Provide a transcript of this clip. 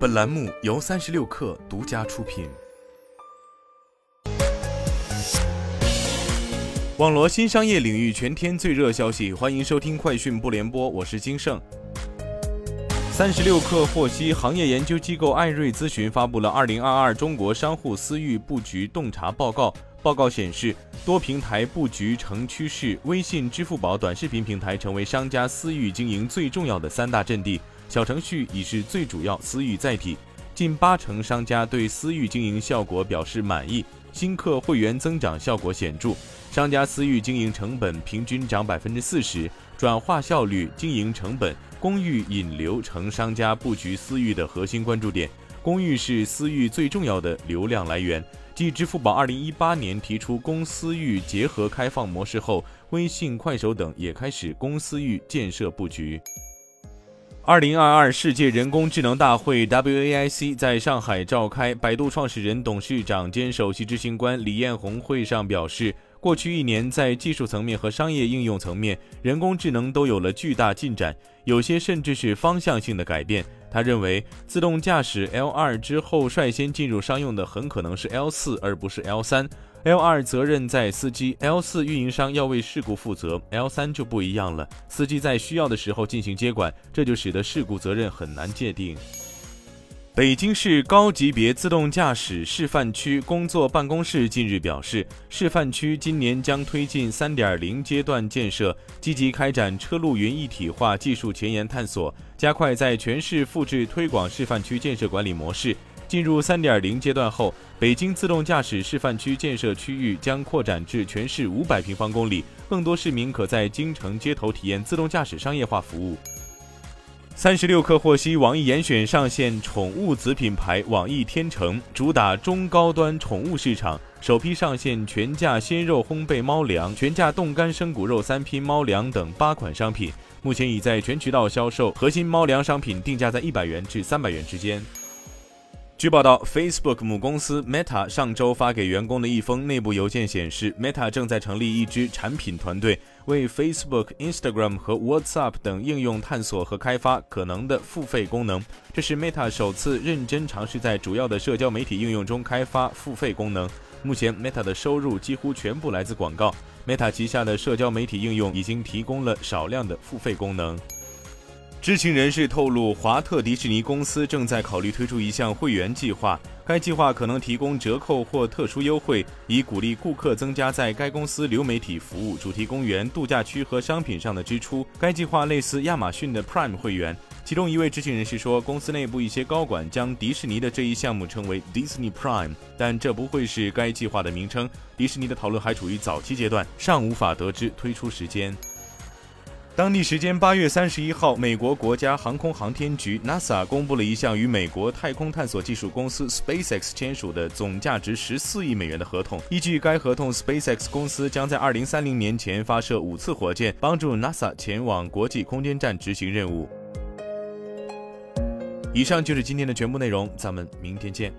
本栏目由三十六氪独家出品。网罗新商业领域全天最热消息，欢迎收听快讯不联播，我是金盛。三十六氪获悉，行业研究机构艾瑞咨询发布了《二零二二中国商户私域布局洞察报告》。报告显示，多平台布局成趋势，微信、支付宝短视频平台成为商家私域经营最重要的三大阵地。小程序已是最主要私域载体，近八成商家对私域经营效果表示满意，新客会员增长效果显著，商家私域经营成本平均涨百分之四十，转化效率、经营成本、公域引流成商家布局私域的核心关注点。公域是私域最重要的流量来源。继支付宝二零一八年提出公司域结合开放模式后，微信、快手等也开始公司域建设布局。二零二二世界人工智能大会 （WAIC） 在上海召开。百度创始人、董事长兼首席执行官李彦宏会上表示，过去一年在技术层面和商业应用层面，人工智能都有了巨大进展，有些甚至是方向性的改变。他认为，自动驾驶 L 二之后率先进入商用的很可能是 L 四，而不是 L 三。L 二责任在司机，L 四运营商要为事故负责，L 三就不一样了，司机在需要的时候进行接管，这就使得事故责任很难界定。北京市高级别自动驾驶示范区工作办公室近日表示，示范区今年将推进三点零阶段建设，积极开展车路云一体化技术前沿探索，加快在全市复制推广示范区建设管理模式。进入三点零阶段后，北京自动驾驶示范区建设区域将扩展至全市五百平方公里，更多市民可在京城街头体验自动驾驶商业化服务。三十六氪获悉，网易严选上线宠物子品牌网易天成，主打中高端宠物市场，首批上线全价鲜肉烘焙猫粮、全价冻干生骨肉三拼猫粮等八款商品，目前已在全渠道销售，核心猫粮商品定价在一百元至三百元之间。据报道，Facebook 母公司 Meta 上周发给员工的一封内部邮件显示，Meta 正在成立一支产品团队，为 Facebook、Instagram 和 WhatsApp 等应用探索和开发可能的付费功能。这是 Meta 首次认真尝试在主要的社交媒体应用中开发付费功能。目前，Meta 的收入几乎全部来自广告。Meta 旗下的社交媒体应用已经提供了少量的付费功能。知情人士透露，华特迪士尼公司正在考虑推出一项会员计划，该计划可能提供折扣或特殊优惠，以鼓励顾客增加在该公司流媒体服务、主题公园、度假区和商品上的支出。该计划类似亚马逊的 Prime 会员。其中一位知情人士说，公司内部一些高管将迪士尼的这一项目称为 Disney Prime，但这不会是该计划的名称。迪士尼的讨论还处于早期阶段，尚无法得知推出时间。当地时间八月三十一号，美国国家航空航天局 NASA 公布了一项与美国太空探索技术公司 SpaceX 签署的总价值十四亿美元的合同。依据该合同，SpaceX 公司将在二零三零年前发射五次火箭，帮助 NASA 前往国际空间站执行任务。以上就是今天的全部内容，咱们明天见。